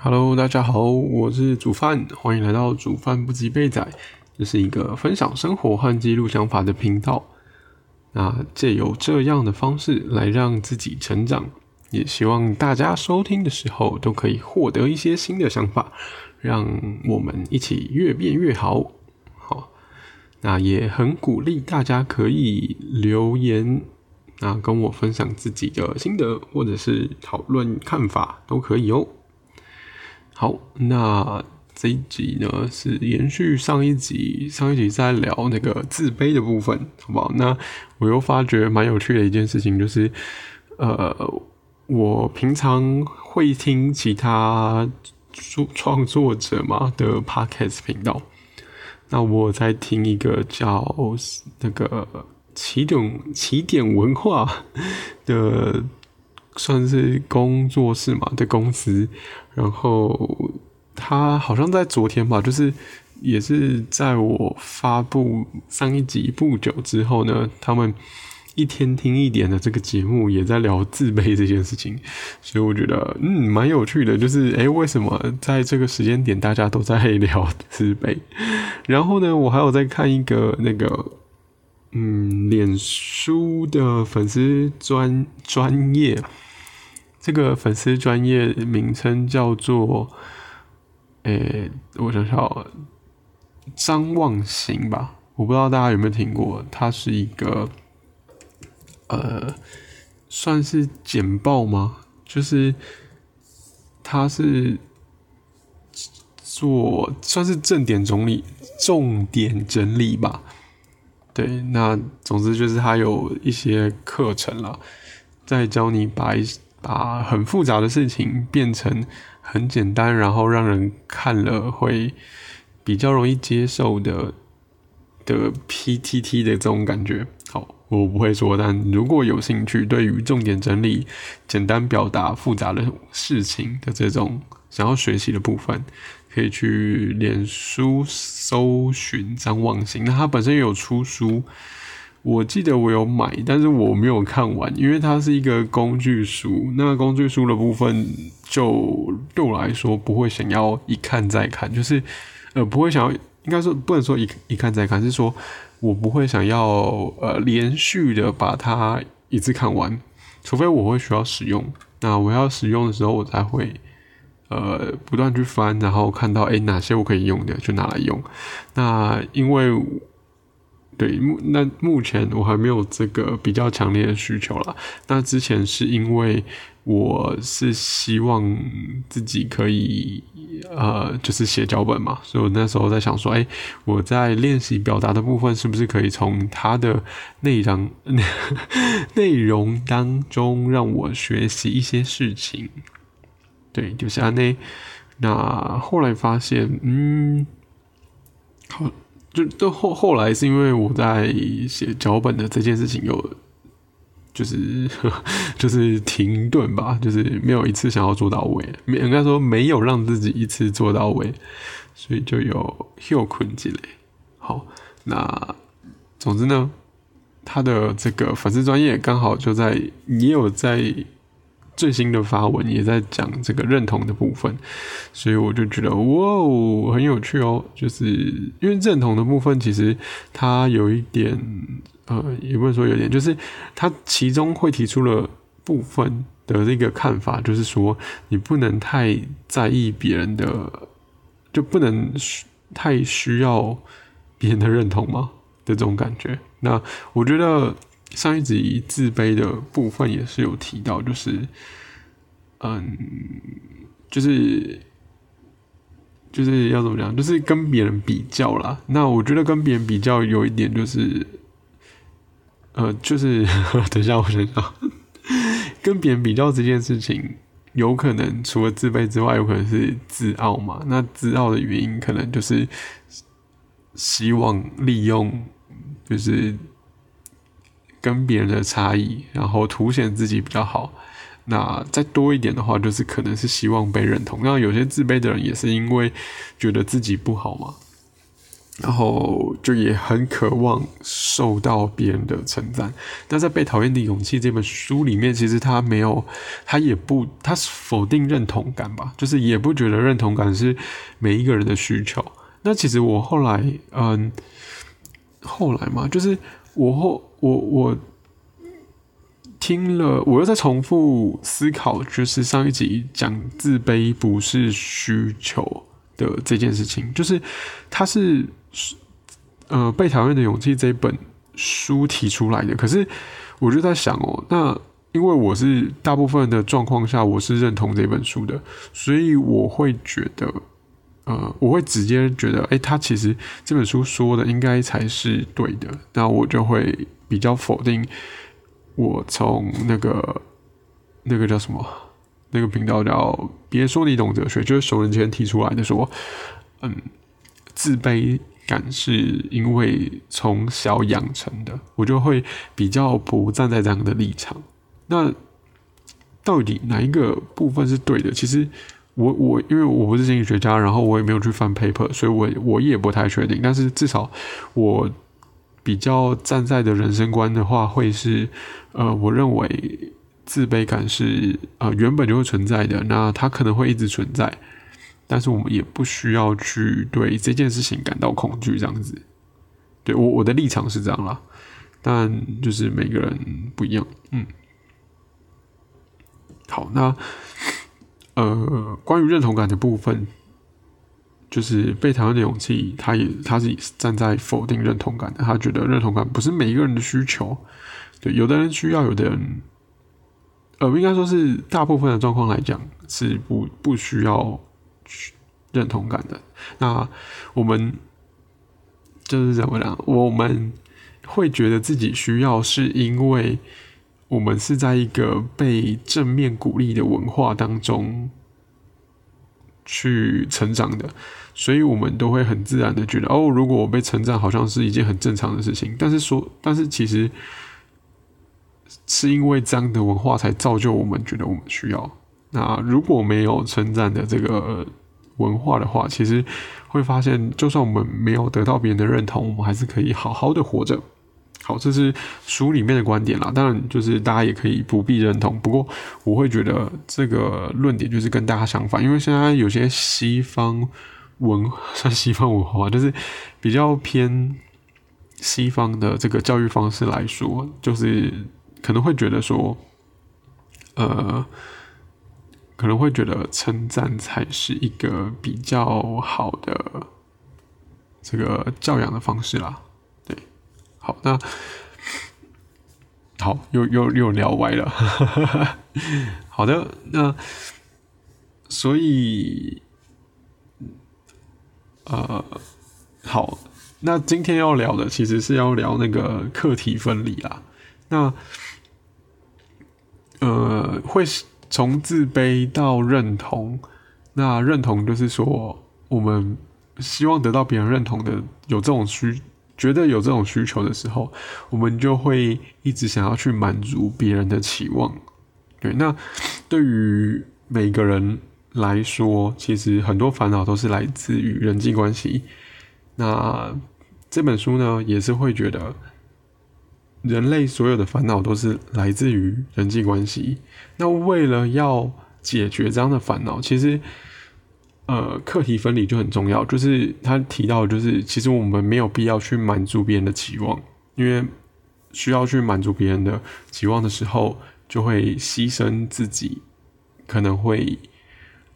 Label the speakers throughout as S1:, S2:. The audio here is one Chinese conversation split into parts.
S1: Hello，大家好，我是煮饭，欢迎来到煮饭不及备仔。这是一个分享生活和记录想法的频道。那借由这样的方式来让自己成长，也希望大家收听的时候都可以获得一些新的想法，让我们一起越变越好。好，那也很鼓励大家可以留言，那跟我分享自己的心得，或者是讨论看法都可以哦。好，那这一集呢是延续上一集，上一集在聊那个自卑的部分，好不好？那我又发觉蛮有趣的一件事情，就是呃，我平常会听其他创创作者嘛的 podcast 频道，那我在听一个叫那个起点起点文化的。算是工作室嘛的公司，然后他好像在昨天吧，就是也是在我发布上一集不久之后呢，他们一天听一点的这个节目也在聊自卑这件事情，所以我觉得嗯蛮有趣的，就是诶，为什么在这个时间点大家都在聊自卑？然后呢，我还有在看一个那个嗯脸书的粉丝专专业。这个粉丝专业名称叫做，诶，我想想，张望行吧，我不知道大家有没有听过，它是一个，呃，算是简报吗？就是它是做算是重点整理、重点整理吧。对，那总之就是它有一些课程了，在教你把一。把很复杂的事情变成很简单，然后让人看了会比较容易接受的的 PTT 的这种感觉。好，我不会说，但如果有兴趣，对于重点整理、简单表达复杂的事情的这种想要学习的部分，可以去脸书搜寻张望行。那他本身有出书。我记得我有买，但是我没有看完，因为它是一个工具书。那工具书的部分，就对我来说不会想要一看再看，就是呃不会想要，应该说不能说一一看再看，是说我不会想要呃连续的把它一次看完，除非我会需要使用。那我要使用的时候，我才会呃不断去翻，然后看到诶哪些我可以用的就拿来用。那因为。对，目那目前我还没有这个比较强烈的需求了。那之前是因为我是希望自己可以呃，就是写脚本嘛，所以我那时候在想说，哎，我在练习表达的部分是不是可以从它的内容 内容当中让我学习一些事情？对，就是安内。那后来发现，嗯，好。就都后后来是因为我在写脚本的这件事情有，就是 就是停顿吧，就是没有一次想要做到位，没应该说没有让自己一次做到位，所以就有又困积累。好，那总之呢，他的这个粉丝专业刚好就在也有在。最新的发文也在讲这个认同的部分，所以我就觉得哇哦很有趣哦，就是因为认同的部分其实它有一点呃，也不能说有点，就是它其中会提出了部分的这个看法，就是说你不能太在意别人的，就不能太需要别人的认同吗的这种感觉？那我觉得。上一集自卑的部分也是有提到，就是，嗯，就是就是要怎么讲，就是跟别人比较啦。那我觉得跟别人比较有一点就是，呃，就是 等一下我想想，跟别人比较这件事情，有可能除了自卑之外，有可能是自傲嘛。那自傲的原因，可能就是希望利用，就是。跟别人的差异，然后凸显自己比较好。那再多一点的话，就是可能是希望被认同。那有些自卑的人也是因为觉得自己不好嘛。然后就也很渴望受到别人的称赞。那在《被讨厌的勇气》这本书里面，其实他没有，他也不，他是否定认同感吧，就是也不觉得认同感是每一个人的需求。那其实我后来，嗯，后来嘛，就是我后我我听了，我又在重复思考，就是上一集讲自卑不是需求的这件事情，就是他是。呃，被讨厌的勇气这本书提出来的，可是我就在想哦，那因为我是大部分的状况下，我是认同这本书的，所以我会觉得，呃，我会直接觉得，哎，他其实这本书说的应该才是对的，那我就会比较否定我从那个那个叫什么那个频道叫别说你懂哲学，就是熟人前提出来的说，嗯，自卑。感是因为从小养成的，我就会比较不站在这样的立场。那到底哪一个部分是对的？其实我我因为我不是心理学家，然后我也没有去翻 paper，所以我我也不太确定。但是至少我比较站在的人生观的话，会是呃，我认为自卑感是呃原本就会存在的，那它可能会一直存在。但是我们也不需要去对这件事情感到恐惧，这样子。对我我的立场是这样啦，但就是每个人不一样。嗯，好，那呃，关于认同感的部分，就是被讨厌的勇气，他也他是站在否定认同感的，他觉得认同感不是每一个人的需求。对，有的人需要，有的人，呃，应该说是大部分的状况来讲是不不需要。认同感的，那我们就是怎么讲？我们会觉得自己需要，是因为我们是在一个被正面鼓励的文化当中去成长的，所以我们都会很自然的觉得，哦，如果我被称赞，好像是一件很正常的事情。但是说，但是其实是因为这样的文化才造就我们觉得我们需要。那如果没有称赞的这个文化的话，其实会发现，就算我们没有得到别人的认同，我们还是可以好好的活着。好，这是书里面的观点啦。当然，就是大家也可以不必认同。不过，我会觉得这个论点就是跟大家相反，因为现在有些西方文 算西方文化，就是比较偏西方的这个教育方式来说，就是可能会觉得说，呃。可能会觉得称赞才是一个比较好的这个教养的方式啦。好，那好，又又又聊歪了。好的，那所以呃，好，那今天要聊的其实是要聊那个课题分离啦。那呃，会。从自卑到认同，那认同就是说，我们希望得到别人认同的，有这种需，觉得有这种需求的时候，我们就会一直想要去满足别人的期望。对，那对于每个人来说，其实很多烦恼都是来自于人际关系。那这本书呢，也是会觉得。人类所有的烦恼都是来自于人际关系。那为了要解决这样的烦恼，其实，呃，课题分离就很重要。就是他提到，就是其实我们没有必要去满足别人的期望，因为需要去满足别人的期望的时候，就会牺牲自己，可能会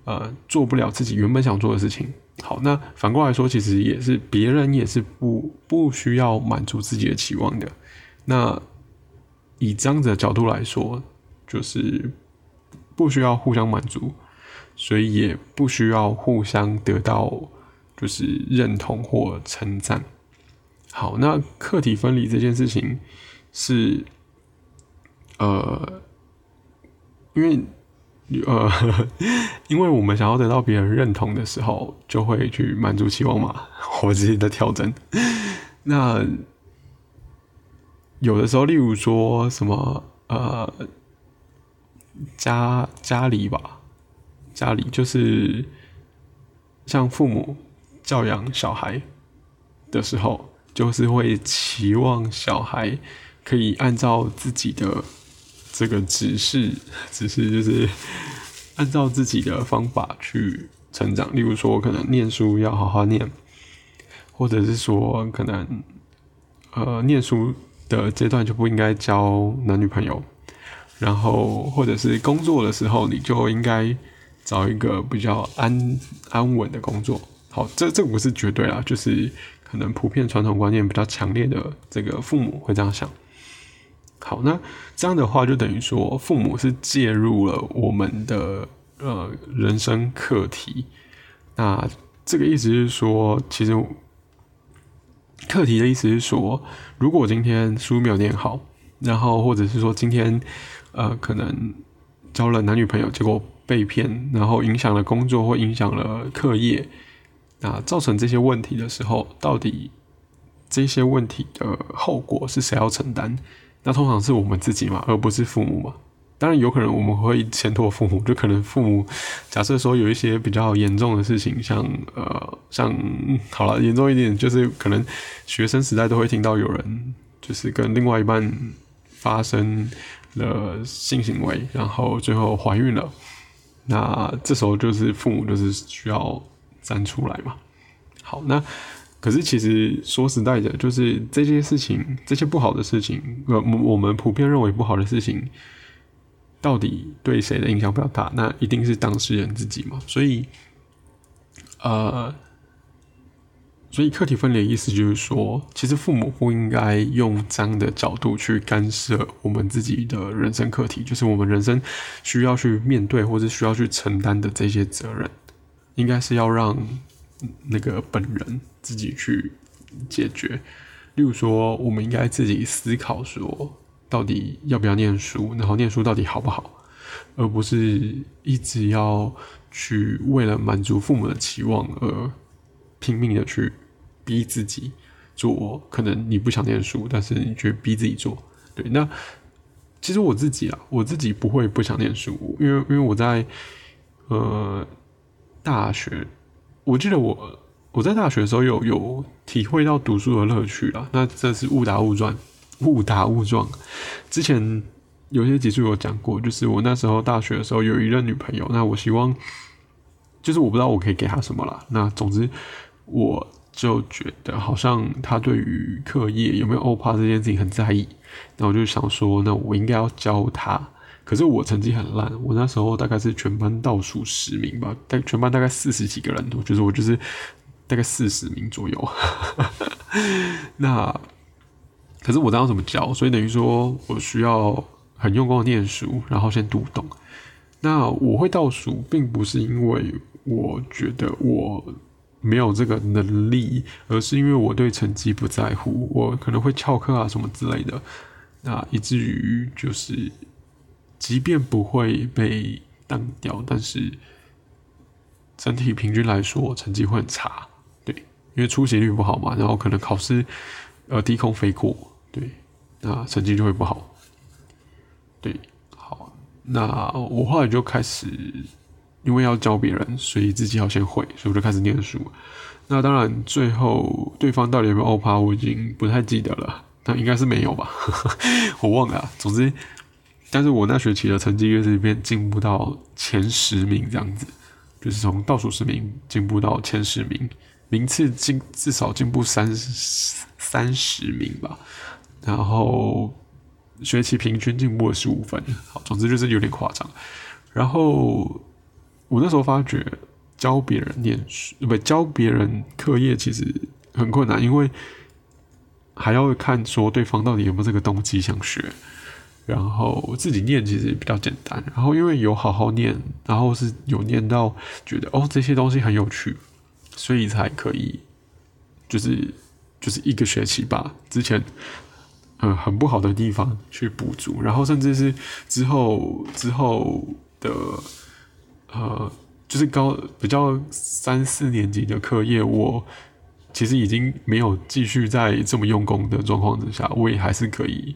S1: 呃做不了自己原本想做的事情。好，那反过来说，其实也是别人也是不不需要满足自己的期望的。那以这样子的角度来说，就是不需要互相满足，所以也不需要互相得到就是认同或称赞。好，那课题分离这件事情是，呃，因为呃，因为我们想要得到别人认同的时候，就会去满足期望嘛，我自己的调整。那有的时候，例如说什么呃，家家里吧，家里就是像父母教养小孩的时候，就是会期望小孩可以按照自己的这个指示，指示就是按照自己的方法去成长。例如说，可能念书要好好念，或者是说，可能呃，念书的阶段就不应该交男女朋友，然后或者是工作的时候，你就应该找一个比较安安稳的工作。好，这这不是绝对啦，就是可能普遍传统观念比较强烈的这个父母会这样想。好，那这样的话就等于说，父母是介入了我们的呃人生课题。那这个意思是说，其实课题的意思是说，如果今天书没有念好，然后或者是说今天呃可能交了男女朋友，结果被骗，然后影响了工作或影响了课业。那造成这些问题的时候，到底这些问题的后果是谁要承担？那通常是我们自己嘛，而不是父母嘛。当然有可能我们会牵拖父母，就可能父母假设说有一些比较严重的事情，像呃像好了严重一点，就是可能学生时代都会听到有人就是跟另外一半发生了性行为，然后最后怀孕了。那这时候就是父母就是需要。站出来嘛？好，那可是其实说实在的，就是这些事情，这些不好的事情，呃，我们普遍认为不好的事情，到底对谁的影响比较大？那一定是当事人自己嘛。所以，呃，所以课题分离的意思就是说，其实父母不应该用这样的角度去干涉我们自己的人生课题，就是我们人生需要去面对或者需要去承担的这些责任。应该是要让那个本人自己去解决。例如说，我们应该自己思考说，到底要不要念书，然后念书到底好不好，而不是一直要去为了满足父母的期望而拼命的去逼自己做。可能你不想念书，但是你却逼自己做。对，那其实我自己啊，我自己不会不想念书，因为因为我在呃。大学，我记得我我在大学的时候有有体会到读书的乐趣了。那这是误打误撞，误打误撞。之前有些集数有讲过，就是我那时候大学的时候有一任女朋友，那我希望，就是我不知道我可以给她什么了。那总之，我就觉得好像他对于课业有没有欧趴这件事情很在意。那我就想说，那我应该要教他。可是我成绩很烂，我那时候大概是全班倒数十名吧，但全班大概四十几个人，我觉得我就是大概四十名左右。那可是我当时怎么教？所以等于说我需要很用功的念书，然后先读懂。那我会倒数，并不是因为我觉得我没有这个能力，而是因为我对成绩不在乎，我可能会翘课啊什么之类的。那以至于就是。即便不会被当掉，但是整体平均来说成绩会很差，对，因为出席率不好嘛，然后可能考试呃低空飞过，对，那成绩就会不好，对，好，那我后来就开始因为要教别人，所以自己要先会，所以我就开始念书。那当然最后对方到底有没有欧趴，我已经不太记得了，那应该是没有吧，我忘了，总之。但是我那学期的成绩越是变进步到前十名这样子，就是从倒数十名进步到前十名，名次进至少进步三三十名吧。然后学期平均进步了十五分，好，总之就是有点夸张。然后我那时候发觉教别人念书，不教别人课业其实很困难，因为还要看说对方到底有没有这个动机想学。然后自己念其实比较简单，然后因为有好好念，然后是有念到觉得哦这些东西很有趣，所以才可以，就是就是一个学期吧之前嗯很不好的地方去补足，然后甚至是之后之后的呃就是高比较三四年级的课业，我其实已经没有继续在这么用功的状况之下，我也还是可以。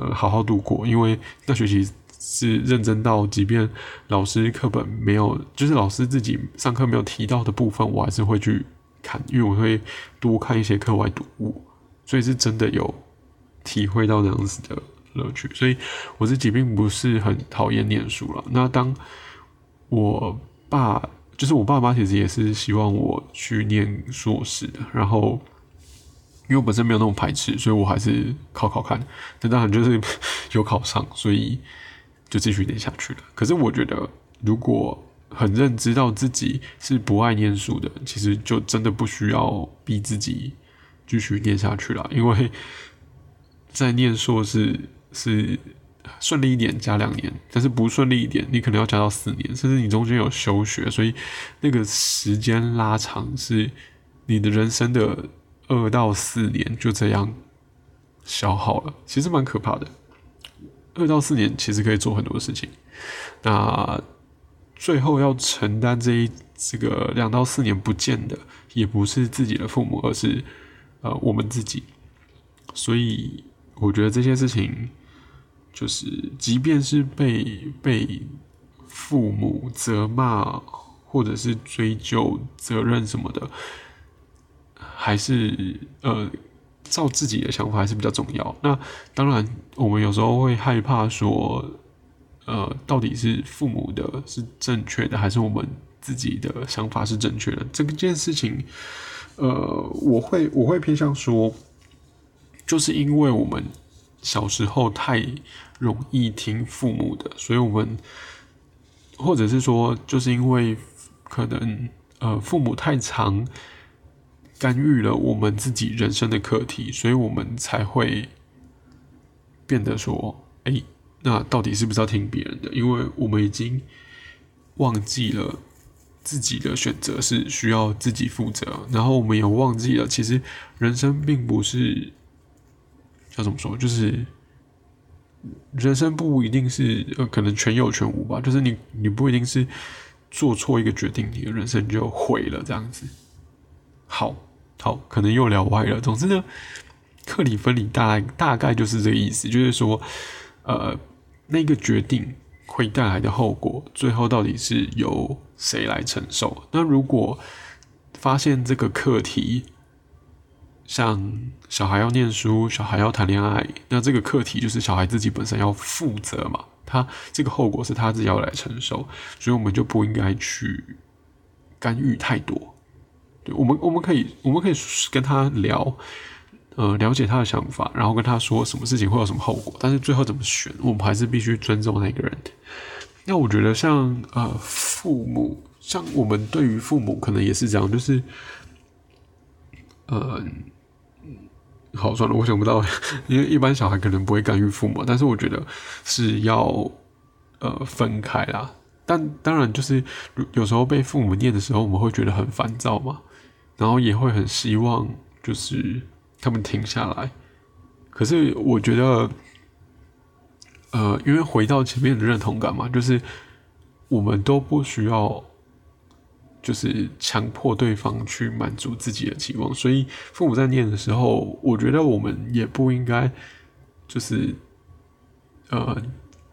S1: 呃，好好度过，因为那学期是认真到，即便老师课本没有，就是老师自己上课没有提到的部分，我还是会去看，因为我会多看一些课外读物，所以是真的有体会到这样子的乐趣。所以我自己并不是很讨厌念书了。那当我爸，就是我爸妈，其实也是希望我去念硕士的。然后，因为我本身没有那种排斥，所以我还是考考看。那当然就是有考上，所以就继续念下去了。可是我觉得，如果很认知到自己是不爱念书的，其实就真的不需要逼自己继续念下去了。因为在念硕士是顺利一点加两年，但是不顺利一点，你可能要加到四年，甚至你中间有休学，所以那个时间拉长是你的人生的二到四年就这样消耗了，其实蛮可怕的。二到四年其实可以做很多事情，那。最后要承担这一这个两到四年不见的，也不是自己的父母，而是呃我们自己。所以我觉得这些事情，就是即便是被被父母责骂，或者是追究责任什么的，还是呃照自己的想法还是比较重要。那当然，我们有时候会害怕说。呃，到底是父母的是正确的，还是我们自己的想法是正确的？这件事情，呃，我会我会偏向说，就是因为我们小时候太容易听父母的，所以我们，或者是说，就是因为可能呃父母太常干预了我们自己人生的课题，所以我们才会变得说，哎。那到底是不是要听别人的？因为我们已经忘记了自己的选择是需要自己负责，然后我们也忘记了，其实人生并不是要怎么说，就是人生不一定是呃可能全有全无吧，就是你你不一定是做错一个决定，你的人生就毁了这样子。好，好，可能又聊歪了。总之呢，克里分离大大概就是这个意思，就是说。呃，那个决定会带来的后果，最后到底是由谁来承受？那如果发现这个课题，像小孩要念书，小孩要谈恋爱，那这个课题就是小孩自己本身要负责嘛？他这个后果是他自己要来承受，所以我们就不应该去干预太多。对我们，我们可以，我们可以跟他聊。呃，了解他的想法，然后跟他说什么事情会有什么后果，但是最后怎么选，我们还是必须尊重那个人。那我觉得像呃父母，像我们对于父母可能也是这样，就是呃，好算了，我想不到，因为一般小孩可能不会干预父母，但是我觉得是要呃分开啦。但当然就是有时候被父母念的时候，我们会觉得很烦躁嘛，然后也会很希望就是。他们停下来，可是我觉得，呃，因为回到前面的认同感嘛，就是我们都不需要，就是强迫对方去满足自己的期望，所以父母在念的时候，我觉得我们也不应该，就是呃，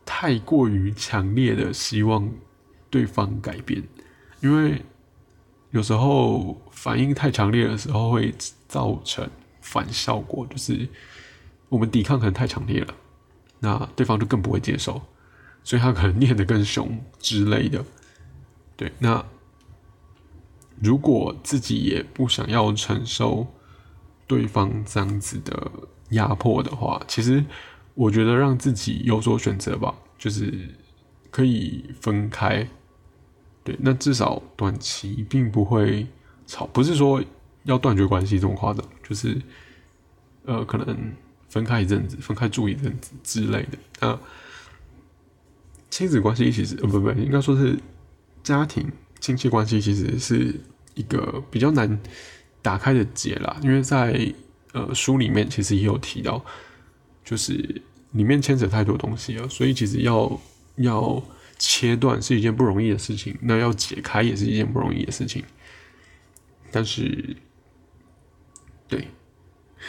S1: 太过于强烈的希望对方改变，因为有时候反应太强烈的时候会造成。反效果就是我们抵抗可能太强烈了，那对方就更不会接受，所以他可能念得更凶之类的。对，那如果自己也不想要承受对方这样子的压迫的话，其实我觉得让自己有所选择吧，就是可以分开。对，那至少短期并不会吵，不是说。要断绝关系这么夸张，就是，呃，可能分开一阵子，分开住一阵子之类的。那亲子关系其实，呃，不不，应该说是家庭亲戚关系，其实是一个比较难打开的结啦。因为在呃书里面其实也有提到，就是里面牵扯太多东西了，所以其实要要切断是一件不容易的事情，那要解开也是一件不容易的事情，但是。对，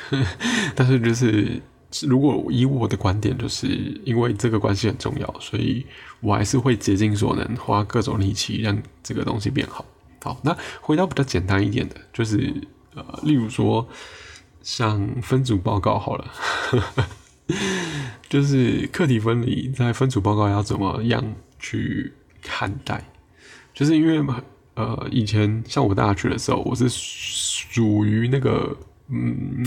S1: 但是就是如果以我的观点，就是因为这个关系很重要，所以我还是会竭尽所能，花各种力气让这个东西变好。好，那回到比较简单一点的，就是呃，例如说像分组报告好了，就是课题分离，在分组报告要怎么样去看待？就是因为呃，以前像我大学的时候，我是属于那个嗯。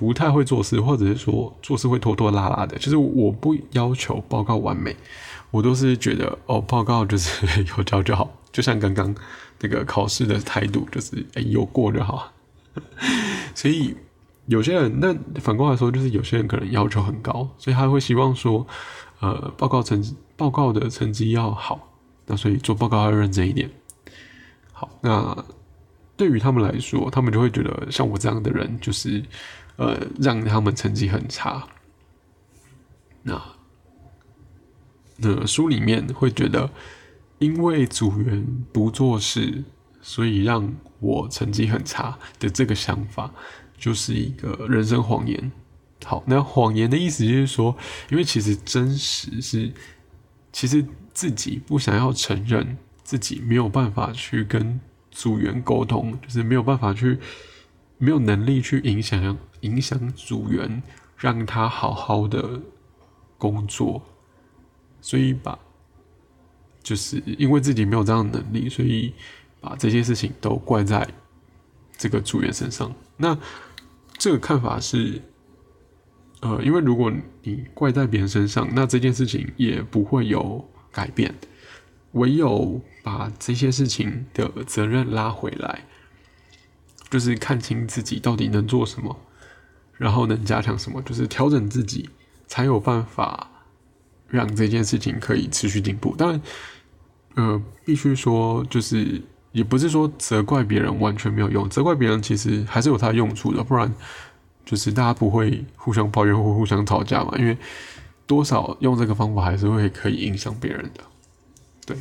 S1: 不太会做事，或者是说做事会拖拖拉拉的，就是我不要求报告完美，我都是觉得哦，报告就是 有交就好，就像刚刚那个考试的态度，就是哎有过就好。所以有些人，那反过来说，就是有些人可能要求很高，所以他会希望说，呃，报告成报告的成绩要好，那所以做报告要认真一点。好，那对于他们来说，他们就会觉得像我这样的人，就是。呃，让他们成绩很差。那那书里面会觉得，因为组员不做事，所以让我成绩很差的这个想法，就是一个人生谎言。好，那谎言的意思就是说，因为其实真实是，其实自己不想要承认自己没有办法去跟组员沟通，就是没有办法去，没有能力去影响。影响组员，让他好好的工作，所以把就是因为自己没有这样的能力，所以把这些事情都怪在这个组员身上。那这个看法是，呃，因为如果你怪在别人身上，那这件事情也不会有改变。唯有把这些事情的责任拉回来，就是看清自己到底能做什么。然后能加强什么？就是调整自己，才有办法让这件事情可以持续进步。当然，呃，必须说，就是也不是说责怪别人完全没有用，责怪别人其实还是有它的用处的。不然，就是大家不会互相抱怨或互相吵架嘛。因为多少用这个方法还是会可以影响别人的。对，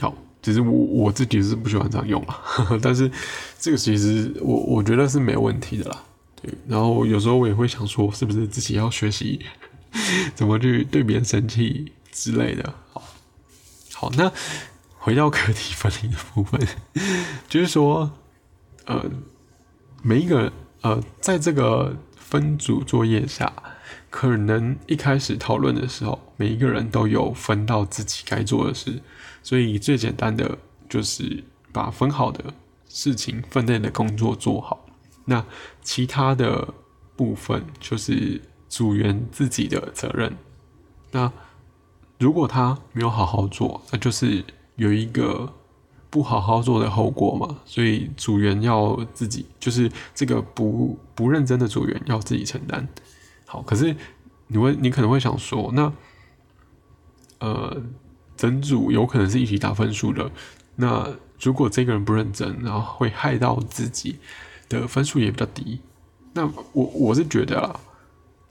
S1: 好，其实我我自己是不喜欢这样用啊，但是这个其实我我觉得是没问题的啦。对，然后有时候我也会想说，是不是自己要学习 怎么去对别人生气之类的。好，好，那回到课题分离的部分，就是说，呃，每一个呃，在这个分组作业下，可能一开始讨论的时候，每一个人都有分到自己该做的事，所以最简单的就是把分好的事情分内的工作做好。那其他的部分就是组员自己的责任。那如果他没有好好做，那就是有一个不好好做的后果嘛。所以组员要自己，就是这个不不认真的组员要自己承担。好，可是你会，你可能会想说，那呃，整组有可能是一起打分数的。那如果这个人不认真，然后会害到自己。的分数也比较低，那我我是觉得啊，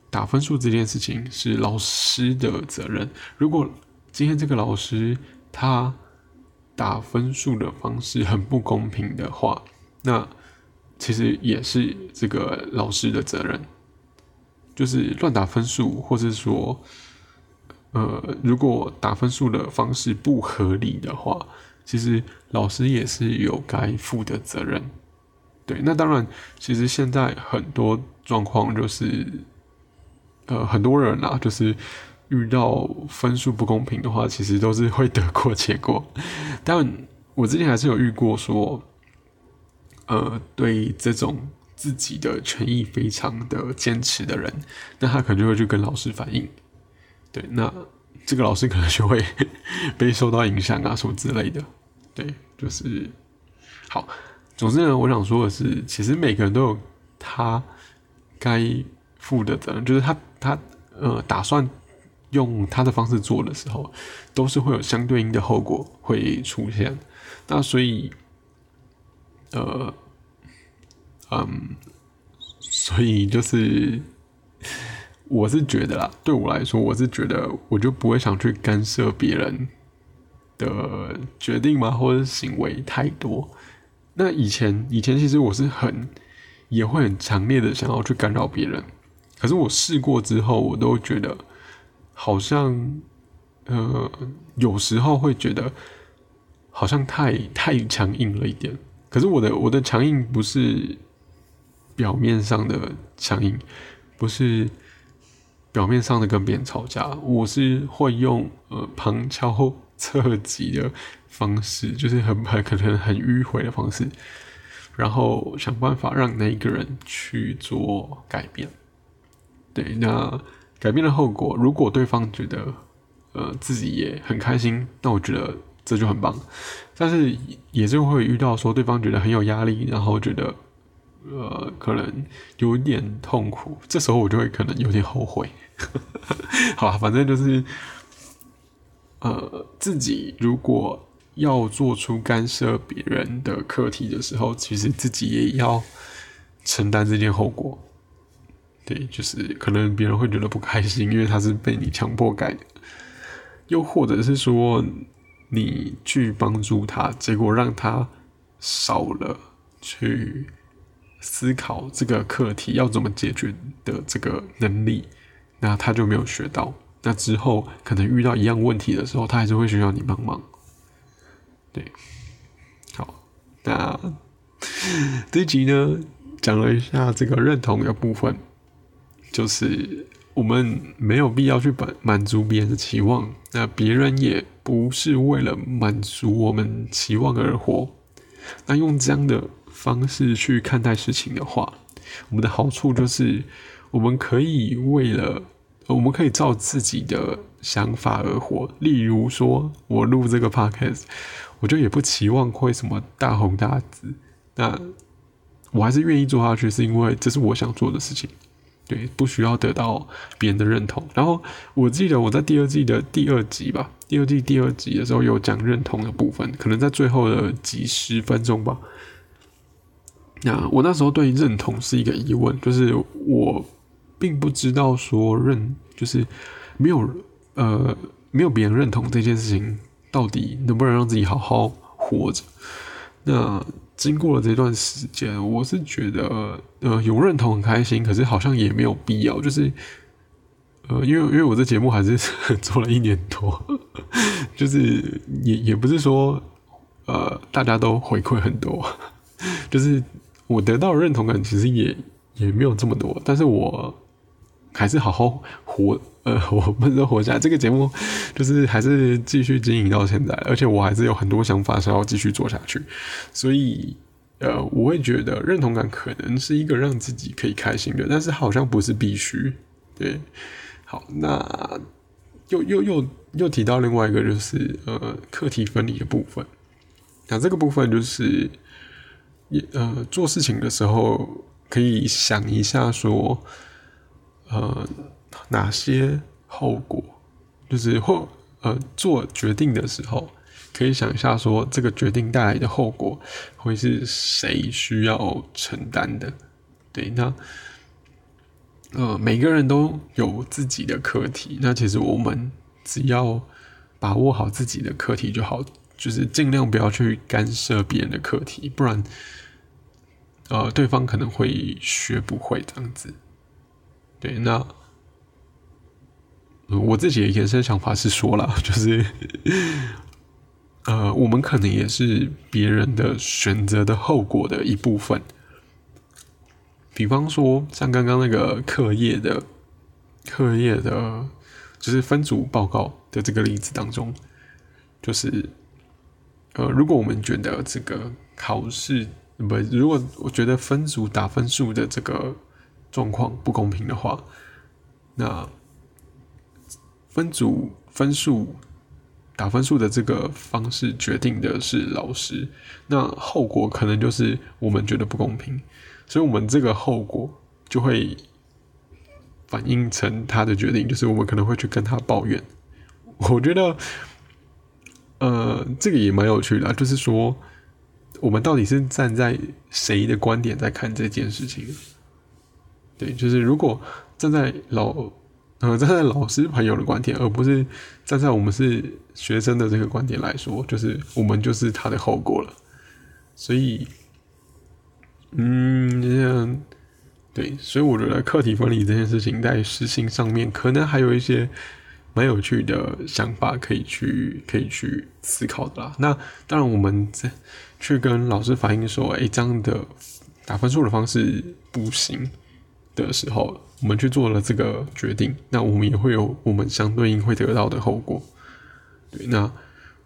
S1: 打分数这件事情是老师的责任。如果今天这个老师他打分数的方式很不公平的话，那其实也是这个老师的责任。就是乱打分数，或是说，呃，如果打分数的方式不合理的话，其实老师也是有该负的责任。对，那当然，其实现在很多状况就是，呃，很多人啊，就是遇到分数不公平的话，其实都是会得过且过。但我之前还是有遇过说，呃，对这种自己的权益非常的坚持的人，那他可能就会去跟老师反映。对，那这个老师可能就会 被受到影响啊，什么之类的。对，就是好。总之呢，我想说的是，其实每个人都有他该负的责任，就是他他呃打算用他的方式做的时候，都是会有相对应的后果会出现。那所以，呃，嗯，所以就是我是觉得啦，对我来说，我是觉得我就不会想去干涉别人的决定嘛，或者行为太多。那以前，以前其实我是很，也会很强烈的想要去干扰别人，可是我试过之后，我都觉得好像，呃，有时候会觉得好像太太强硬了一点。可是我的我的强硬不是表面上的强硬，不是表面上的跟别人吵架，我是会用呃旁敲侧击的方式，就是很很可能很迂回的方式，然后想办法让那一个人去做改变。对，那改变的后果，如果对方觉得呃自己也很开心，那我觉得这就很棒。但是也是会遇到说对方觉得很有压力，然后觉得呃可能有点痛苦，这时候我就会可能有点后悔。好吧反正就是呃自己如果要做出干涉别人的课题的时候，其实自己也要承担这件后果。对，就是可能别人会觉得不开心，因为他是被你强迫改的，又或者是说你去帮助他，结果让他少了去思考这个课题要怎么解决的这个能力，那他就没有学到。那之后可能遇到一样问题的时候，他还是会需要你帮忙。对，好，那 这集呢讲了一下这个认同的部分。就是我们没有必要去满满足别人的期望，那别人也不是为了满足我们期望而活。那用这样的方式去看待事情的话，我们的好处就是我们可以为了我们可以照自己的想法而活。例如说，我录这个 podcast，我就也不期望会什么大红大紫，那我还是愿意做下去，是因为这是我想做的事情。对，不需要得到别人的认同。然后我记得我在第二季的第二集吧，第二季第二集的时候有讲认同的部分，可能在最后的几十分钟吧。那我那时候对认同是一个疑问，就是我并不知道说认就是没有呃没有别人认同这件事情到底能不能让自己好好活着。那经过了这段时间，我是觉得，呃，有认同很开心，可是好像也没有必要，就是，呃，因为因为我这节目还是 做了一年多，就是也也不是说，呃，大家都回馈很多，就是我得到认同感其实也也没有这么多，但是我还是好好活。呃，我们都活下来。这个节目就是还是继续经营到现在，而且我还是有很多想法想要继续做下去。所以，呃，我会觉得认同感可能是一个让自己可以开心的，但是好像不是必须。对，好，那又又又又提到另外一个就是呃课题分离的部分。那这个部分就是，也呃，做事情的时候可以想一下说，呃。哪些后果？就是或呃做决定的时候，可以想一下说这个决定带来的后果会是谁需要承担的？对，那呃每个人都有自己的课题，那其实我们只要把握好自己的课题就好，就是尽量不要去干涉别人的课题，不然呃对方可能会学不会这样子。对，那。我自己的延伸想法是说了，就是，呃，我们可能也是别人的选择的后果的一部分。比方说，像刚刚那个课业的课业的，就是分组报告的这个例子当中，就是，呃，如果我们觉得这个考试不，如果我觉得分组打分数的这个状况不公平的话，那。分组分数打分数的这个方式决定的是老师，那后果可能就是我们觉得不公平，所以我们这个后果就会反映成他的决定，就是我们可能会去跟他抱怨。我觉得，呃，这个也蛮有趣的，就是说我们到底是站在谁的观点在看这件事情？对，就是如果站在老。呃，站在老师朋友的观点，而不是站在我们是学生的这个观点来说，就是我们就是他的后果了。所以，嗯，对，所以我觉得课题分离这件事情在实行上面可能还有一些蛮有趣的想法，可以去可以去思考的啦。那当然，我们在去跟老师反映说，哎，这样的打分数的方式不行的时候，我们去做了这个决定，那我们也会有我们相对应会得到的后果。对，那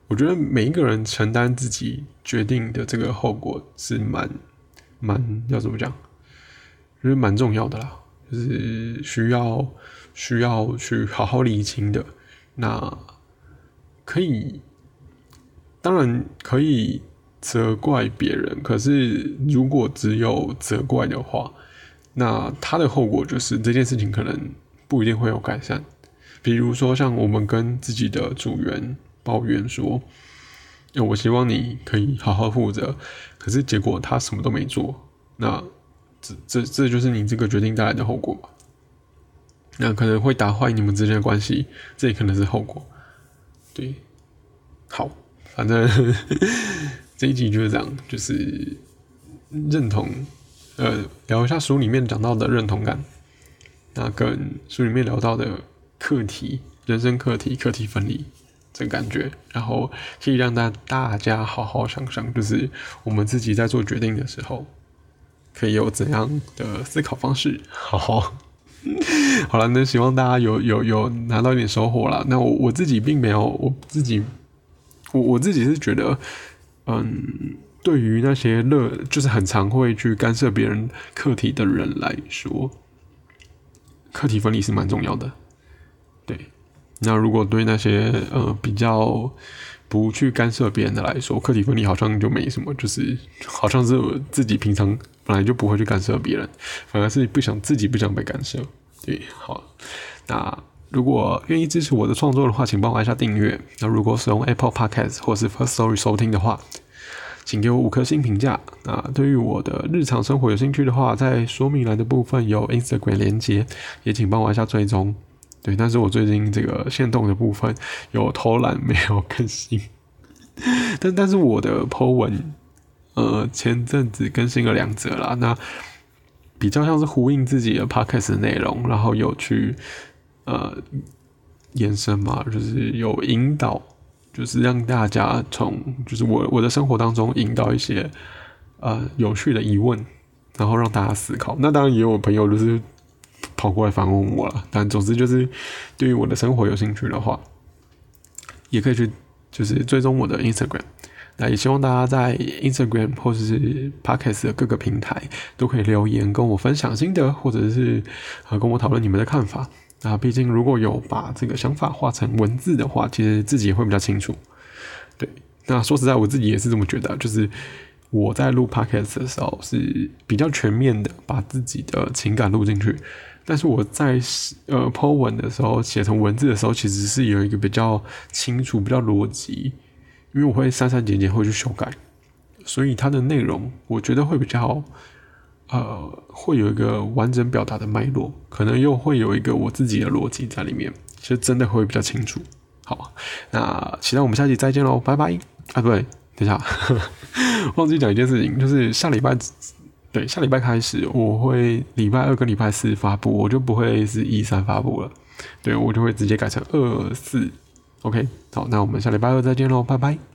S1: 我觉得每一个人承担自己决定的这个后果是蛮蛮要怎么讲，就是蛮重要的啦，就是需要。需要去好好理清的，那可以，当然可以责怪别人，可是如果只有责怪的话，那它的后果就是这件事情可能不一定会有改善。比如说，像我们跟自己的组员抱怨说：“我希望你可以好好负责。”可是结果他什么都没做，那这这这就是你这个决定带来的后果嘛？那可能会打坏你们之间的关系，这也可能是后果。对，好，反正 这一集就是这样，就是认同，呃，聊一下书里面讲到的认同感，那跟书里面聊到的课题、人生课题、课题分离这感觉，然后可以让大大家好好想想，就是我们自己在做决定的时候，可以有怎样的思考方式，好好。好了，那希望大家有有有拿到一点收获了。那我我自己并没有，我自己我我自己是觉得，嗯，对于那些乐就是很常会去干涉别人课题的人来说，课题分离是蛮重要的。那如果对那些呃比较不去干涉别人的来说，课题分离好像就没什么，就是好像是我自己平常。本来就不会去干涉别人，反而是不想自己不想被干涉。对，好，那如果愿意支持我的创作的话，请帮我按下订阅。那如果使用 Apple Podcast 或是 First Story 收听的话，请给我五颗星评价。那对于我的日常生活有兴趣的话，在说明栏的部分有 Instagram 连接，也请帮我按下追踪。对，但是我最近这个线动的部分有偷懒没有更新，但但是我的 po 文。呃，前阵子更新了两则啦，那比较像是呼应自己的 podcast 内容，然后有去呃延伸嘛，就是有引导，就是让大家从就是我我的生活当中引导一些呃有趣的疑问，然后让大家思考。那当然也有朋友就是跑过来反问我了，但总之就是对于我的生活有兴趣的话，也可以去就是追踪我的 Instagram。那也希望大家在 Instagram 或者是 Podcast 的各个平台都可以留言跟我分享心得，或者是呃跟我讨论你们的看法。那毕竟如果有把这个想法化成文字的话，其实自己也会比较清楚。对，那说实在，我自己也是这么觉得，就是我在录 Podcast 的时候是比较全面的把自己的情感录进去，但是我在呃 Po 文的时候写成文字的时候，其实是有一个比较清楚、比较逻辑。因为我会删删减减，会去修改，所以它的内容我觉得会比较，呃，会有一个完整表达的脉络，可能又会有一个我自己的逻辑在里面，其实真的会比较清楚。好，那期待我们下期再见喽，拜拜。啊，对，等一下，忘记讲一件事情，就是下礼拜，对，下礼拜开始我会礼拜二跟礼拜四发布，我就不会是一三发布了，对我就会直接改成二四。OK，好，那我们下礼拜二再见喽，拜拜。